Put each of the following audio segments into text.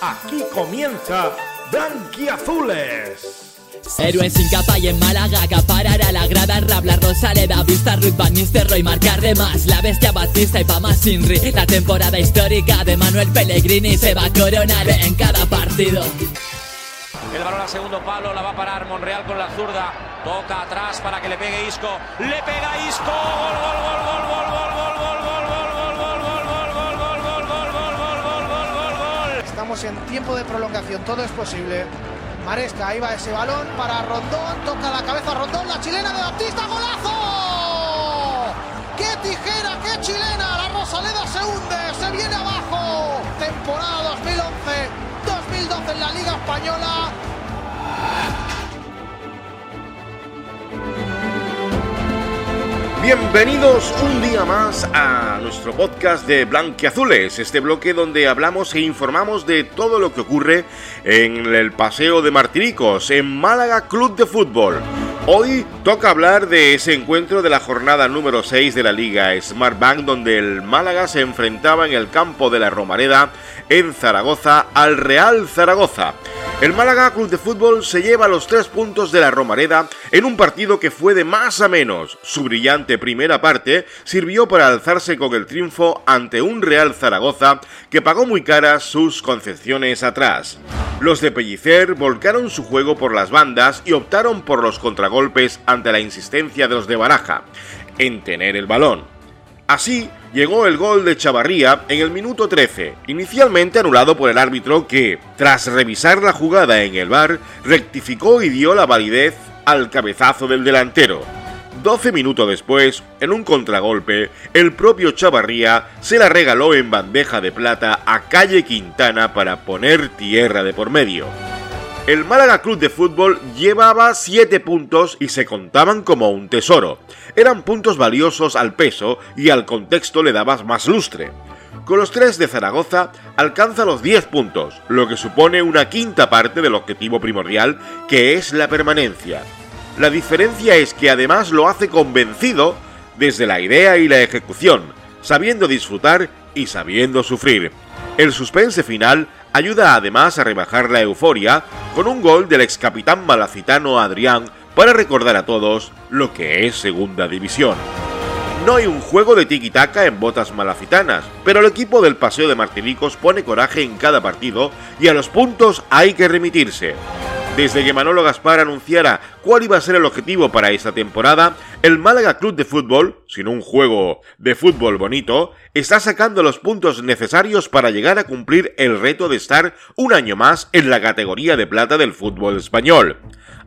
Aquí comienza Blanquiazules. Héroe sin capa y en Málaga acaparará la grada Rabla, Rosaleda, Vista, Ruth Van Nistelrooy marcar de más La bestia Batista y Pama Sinri La temporada histórica de Manuel Pellegrini Se va a coronar en cada partido el balón a segundo palo, la va a parar Monreal con la zurda. Toca atrás para que le pegue Isco. Le pega Isco. Gol, gol, gol, gol, gol, gol, gol, gol, gol, gol, gol, gol, gol, gol, Estamos en tiempo de prolongación, todo es posible. Maresca, ahí va ese balón para Rondón, toca la cabeza Rondón, la chilena de Baptista, golazo. ¡Qué tijera, qué chilena! La Rosaleda se hunde, se viene abajo. Temporada 2011-2012 en la Liga Española. Bienvenidos un día más a nuestro podcast de Blanquiazules, este bloque donde hablamos e informamos de todo lo que ocurre en el Paseo de Martiricos, en Málaga Club de Fútbol. Hoy toca hablar de ese encuentro de la jornada número 6 de la Liga Smart Bank, donde el Málaga se enfrentaba en el campo de la Romareda en Zaragoza al Real Zaragoza. El Málaga Club de Fútbol se lleva los tres puntos de la Romareda en un partido que fue de más a menos. Su brillante primera parte sirvió para alzarse con el triunfo ante un Real Zaragoza que pagó muy caras sus concepciones atrás. Los de Pellicer volcaron su juego por las bandas y optaron por los contragolpes ante la insistencia de los de Baraja en tener el balón. Así llegó el gol de Chavarría en el minuto 13, inicialmente anulado por el árbitro que, tras revisar la jugada en el bar, rectificó y dio la validez al cabezazo del delantero. 12 minutos después, en un contragolpe, el propio Chavarría se la regaló en bandeja de plata a Calle Quintana para poner tierra de por medio. El Málaga Club de Fútbol llevaba 7 puntos y se contaban como un tesoro. Eran puntos valiosos al peso y al contexto le dabas más lustre. Con los 3 de Zaragoza alcanza los 10 puntos, lo que supone una quinta parte del objetivo primordial que es la permanencia. La diferencia es que además lo hace convencido desde la idea y la ejecución, sabiendo disfrutar y sabiendo sufrir. El suspense final ayuda además a rebajar la euforia con un gol del ex capitán malacitano Adrián para recordar a todos lo que es Segunda División. No hay un juego de tiki-taka en botas malacitanas, pero el equipo del Paseo de Martinicos pone coraje en cada partido y a los puntos hay que remitirse. Desde que Manolo Gaspar anunciara cuál iba a ser el objetivo para esta temporada, el Málaga Club de Fútbol, sin un juego de fútbol bonito, está sacando los puntos necesarios para llegar a cumplir el reto de estar un año más en la categoría de plata del fútbol español.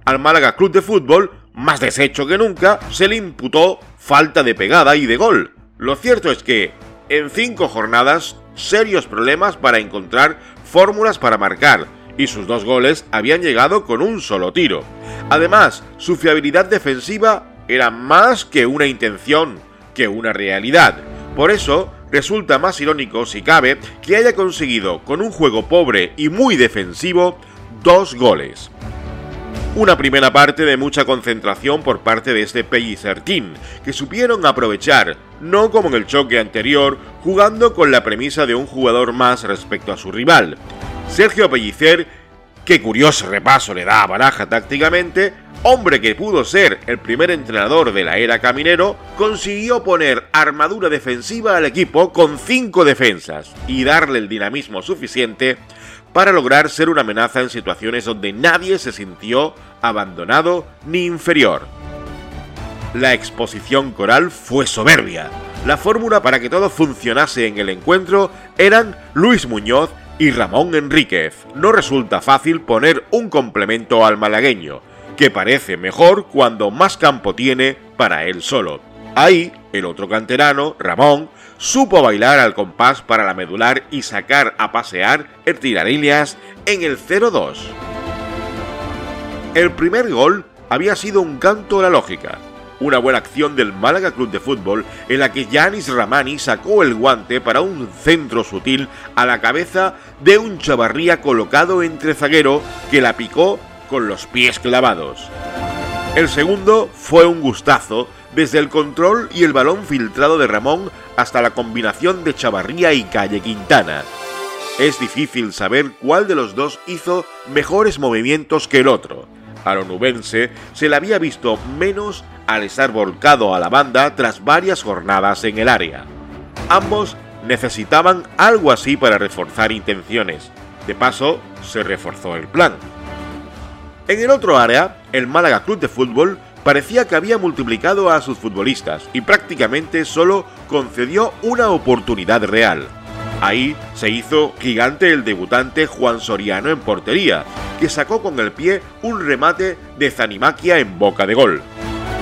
Al Málaga Club de Fútbol, más deshecho que nunca, se le imputó falta de pegada y de gol. Lo cierto es que, en cinco jornadas, serios problemas para encontrar fórmulas para marcar, y sus dos goles habían llegado con un solo tiro. Además, su fiabilidad defensiva era más que una intención, que una realidad. Por eso, resulta más irónico, si cabe, que haya conseguido, con un juego pobre y muy defensivo, dos goles. Una primera parte de mucha concentración por parte de este Pellicer Team, que supieron aprovechar, no como en el choque anterior, jugando con la premisa de un jugador más respecto a su rival. Sergio Pellicer, qué curioso repaso le da a Baraja tácticamente, hombre que pudo ser el primer entrenador de la era Caminero, consiguió poner armadura defensiva al equipo con 5 defensas y darle el dinamismo suficiente para lograr ser una amenaza en situaciones donde nadie se sintió abandonado ni inferior. La exposición coral fue soberbia. La fórmula para que todo funcionase en el encuentro eran Luis Muñoz y Ramón Enríquez. No resulta fácil poner un complemento al malagueño, que parece mejor cuando más campo tiene para él solo. Ahí, el otro canterano, Ramón, supo bailar al compás para la medular y sacar a pasear el tirarillas en el 0-2. El primer gol había sido un canto a la lógica. Una buena acción del Málaga Club de Fútbol en la que Yanis Ramani sacó el guante para un centro sutil a la cabeza de un chavarría colocado entre zaguero que la picó con los pies clavados. El segundo fue un gustazo desde el control y el balón filtrado de Ramón hasta la combinación de Chavarría y Calle Quintana. Es difícil saber cuál de los dos hizo mejores movimientos que el otro. A lo nubense se le había visto menos al estar volcado a la banda tras varias jornadas en el área. Ambos necesitaban algo así para reforzar intenciones. De paso, se reforzó el plan. En el otro área, el Málaga Club de Fútbol parecía que había multiplicado a sus futbolistas y prácticamente solo concedió una oportunidad real. Ahí se hizo gigante el debutante Juan Soriano en portería, que sacó con el pie un remate de Zanimaquia en boca de gol.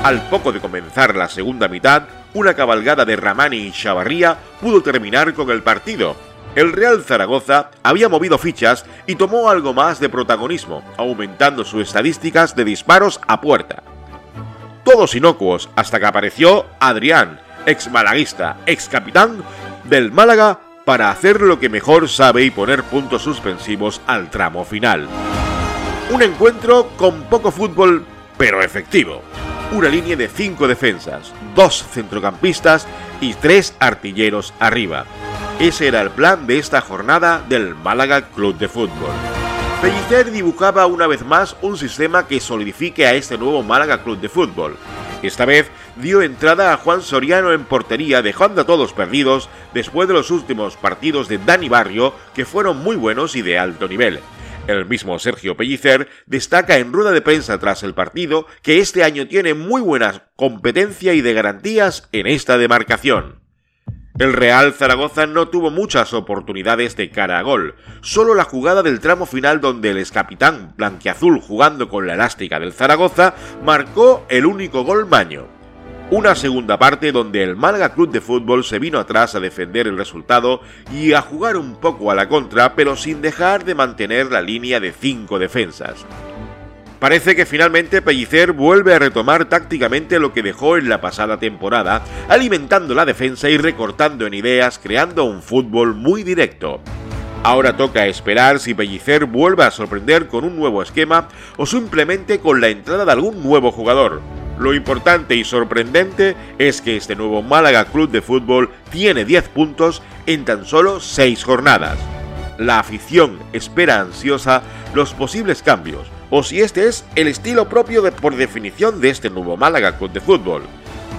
Al poco de comenzar la segunda mitad, una cabalgada de Ramani y Chavarría pudo terminar con el partido. El Real Zaragoza había movido fichas y tomó algo más de protagonismo, aumentando sus estadísticas de disparos a puerta. Todos inocuos hasta que apareció Adrián, ex malaguista, ex capitán del Málaga para hacer lo que mejor sabe y poner puntos suspensivos al tramo final. Un encuentro con poco fútbol, pero efectivo. Una línea de cinco defensas, dos centrocampistas y tres artilleros arriba. Ese era el plan de esta jornada del Málaga Club de Fútbol. Pellicer dibujaba una vez más un sistema que solidifique a este nuevo Málaga Club de Fútbol. Esta vez dio entrada a Juan Soriano en portería, dejando a todos perdidos después de los últimos partidos de Dani Barrio, que fueron muy buenos y de alto nivel. El mismo Sergio Pellicer destaca en rueda de prensa tras el partido que este año tiene muy buena competencia y de garantías en esta demarcación. El Real Zaragoza no tuvo muchas oportunidades de cara a gol, solo la jugada del tramo final donde el excapitán blanquiazul jugando con la elástica del Zaragoza marcó el único gol maño. Una segunda parte donde el Málaga Club de Fútbol se vino atrás a defender el resultado y a jugar un poco a la contra, pero sin dejar de mantener la línea de cinco defensas. Parece que finalmente Pellicer vuelve a retomar tácticamente lo que dejó en la pasada temporada, alimentando la defensa y recortando en ideas, creando un fútbol muy directo. Ahora toca esperar si Pellicer vuelve a sorprender con un nuevo esquema o simplemente con la entrada de algún nuevo jugador. Lo importante y sorprendente es que este nuevo Málaga Club de Fútbol tiene 10 puntos en tan solo 6 jornadas. La afición espera ansiosa los posibles cambios, o si este es el estilo propio de, por definición de este nuevo Málaga Club de Fútbol,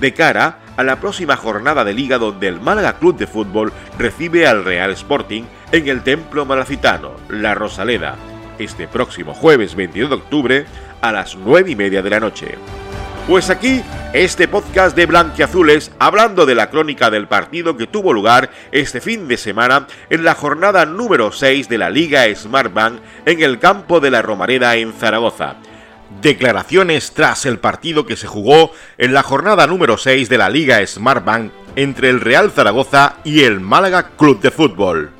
de cara a la próxima jornada de liga donde el Málaga Club de Fútbol recibe al Real Sporting en el Templo Malacitano, La Rosaleda, este próximo jueves 22 de octubre a las 9 y media de la noche. Pues aquí, este podcast de Blanquiazules hablando de la crónica del partido que tuvo lugar este fin de semana en la jornada número 6 de la Liga Smartbank en el campo de la Romareda en Zaragoza. Declaraciones tras el partido que se jugó en la jornada número 6 de la Liga Smartbank entre el Real Zaragoza y el Málaga Club de Fútbol.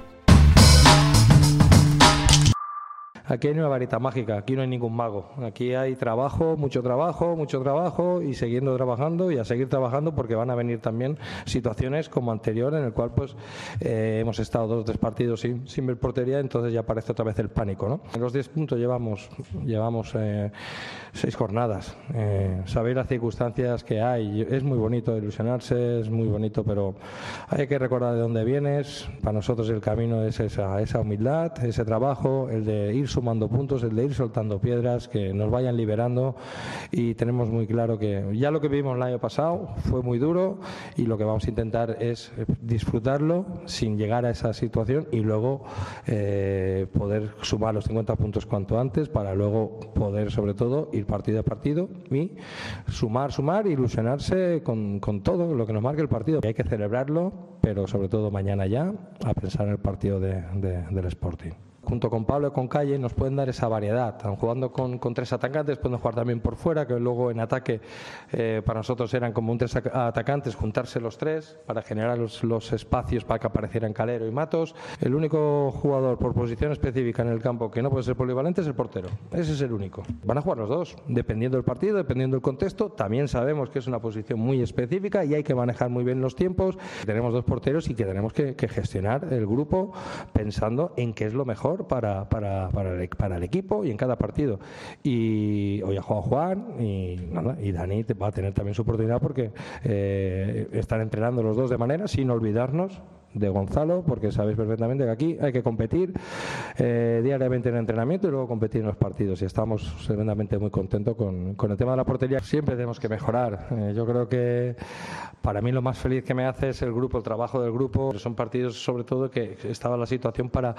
Aquí hay una varita mágica, aquí no hay ningún mago. Aquí hay trabajo, mucho trabajo, mucho trabajo y siguiendo trabajando y a seguir trabajando porque van a venir también situaciones como anterior en el cual pues eh, hemos estado dos tres partidos sin, sin, ver portería, entonces ya aparece otra vez el pánico. ¿no? En los 10 puntos llevamos, llevamos eh, seis jornadas. Eh, sabéis las circunstancias que hay. Es muy bonito ilusionarse, es muy bonito, pero hay que recordar de dónde vienes. Para nosotros el camino es esa, esa humildad, ese trabajo, el de ir sumando puntos, el de ir soltando piedras, que nos vayan liberando y tenemos muy claro que ya lo que vivimos el año pasado fue muy duro y lo que vamos a intentar es disfrutarlo sin llegar a esa situación y luego eh, poder sumar los 50 puntos cuanto antes para luego poder sobre todo ir partido a partido y sumar, sumar, ilusionarse con, con todo lo que nos marque el partido. Hay que celebrarlo, pero sobre todo mañana ya a pensar en el partido de, de, del Sporting junto con Pablo y con Calle, nos pueden dar esa variedad. Jugando con, tres atacantes, pueden jugar también por fuera, que luego en ataque eh, para nosotros eran como un tres atacantes, juntarse los tres para generar los, espacios para que aparecieran Calero y Matos. El único jugador por posición específica en el campo que no puede ser polivalente es el portero. Ese es el único. Van a jugar los dos, dependiendo del partido, dependiendo del contexto. También sabemos que es una posición muy específica y hay que manejar muy bien los tiempos. Tenemos dos porteros y que tenemos que gestionar el grupo pensando en qué es lo mejor para, para, para, el, para, el, equipo y en cada partido. Y hoy ha jugado Juan y, nada, y Dani va a tener también su oportunidad porque eh, están entrenando los dos de manera sin olvidarnos de Gonzalo, porque sabéis perfectamente que aquí hay que competir eh, diariamente en el entrenamiento y luego competir en los partidos. Y estamos tremendamente muy contentos con, con el tema de la portería. Siempre tenemos que mejorar. Eh, yo creo que para mí lo más feliz que me hace es el grupo, el trabajo del grupo. Son partidos sobre todo que estaba la situación para,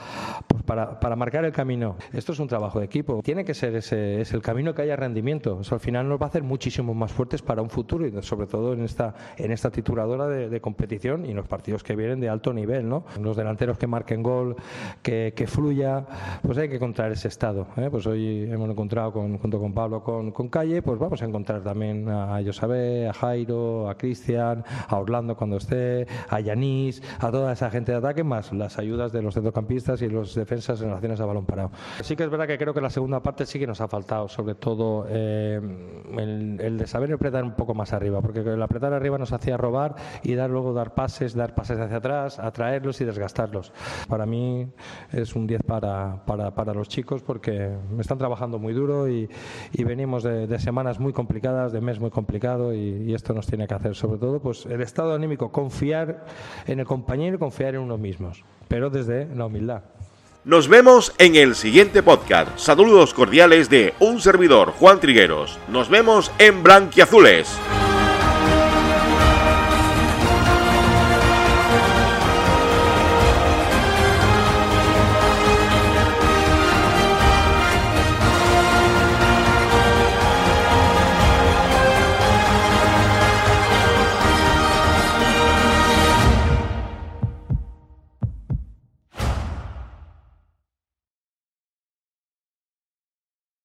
pues para, para, marcar el camino. Esto es un trabajo de equipo. Tiene que ser ese es el camino que haya rendimiento. Eso al final nos va a hacer muchísimo más fuertes para un futuro y sobre todo en esta, en esta tituladora de, de competición y en los partidos que vienen de alto nivel, ¿no? Los delanteros que marquen gol, que, fluya, pues hay que encontrar ese estado. ¿eh? Pues hoy hemos encontrado con, junto con Pablo con, con, Calle, pues vamos a encontrar también a Josabé, a Jairo, a Cristian, a Orlando cuando esté, a Yanis, a toda esa gente de ataque, más las ayudas de los centrocampistas y los defensas en relaciones a balón parado. Sí que es verdad que creo que la segunda parte sí que nos ha faltado, sobre todo eh, el, el, de saber apretar un poco más arriba, porque el apretar arriba nos hacía robar y dar luego dar pases, dar pases hacia atrás, atraerlos y desgastarlos. Para mí es un 10 para, para, para, los chicos porque me están trabajando muy duro y, venimos de, semanas muy complicadas, de mes muy complicado y, y, esto nos tiene que hacer sobre todo pues el estado anímico, confiar en el compañero y confiar en uno mismos, pero desde la humildad. Nos vemos en el siguiente podcast. Saludos cordiales de un servidor, Juan Trigueros. Nos vemos en Blanquiazules.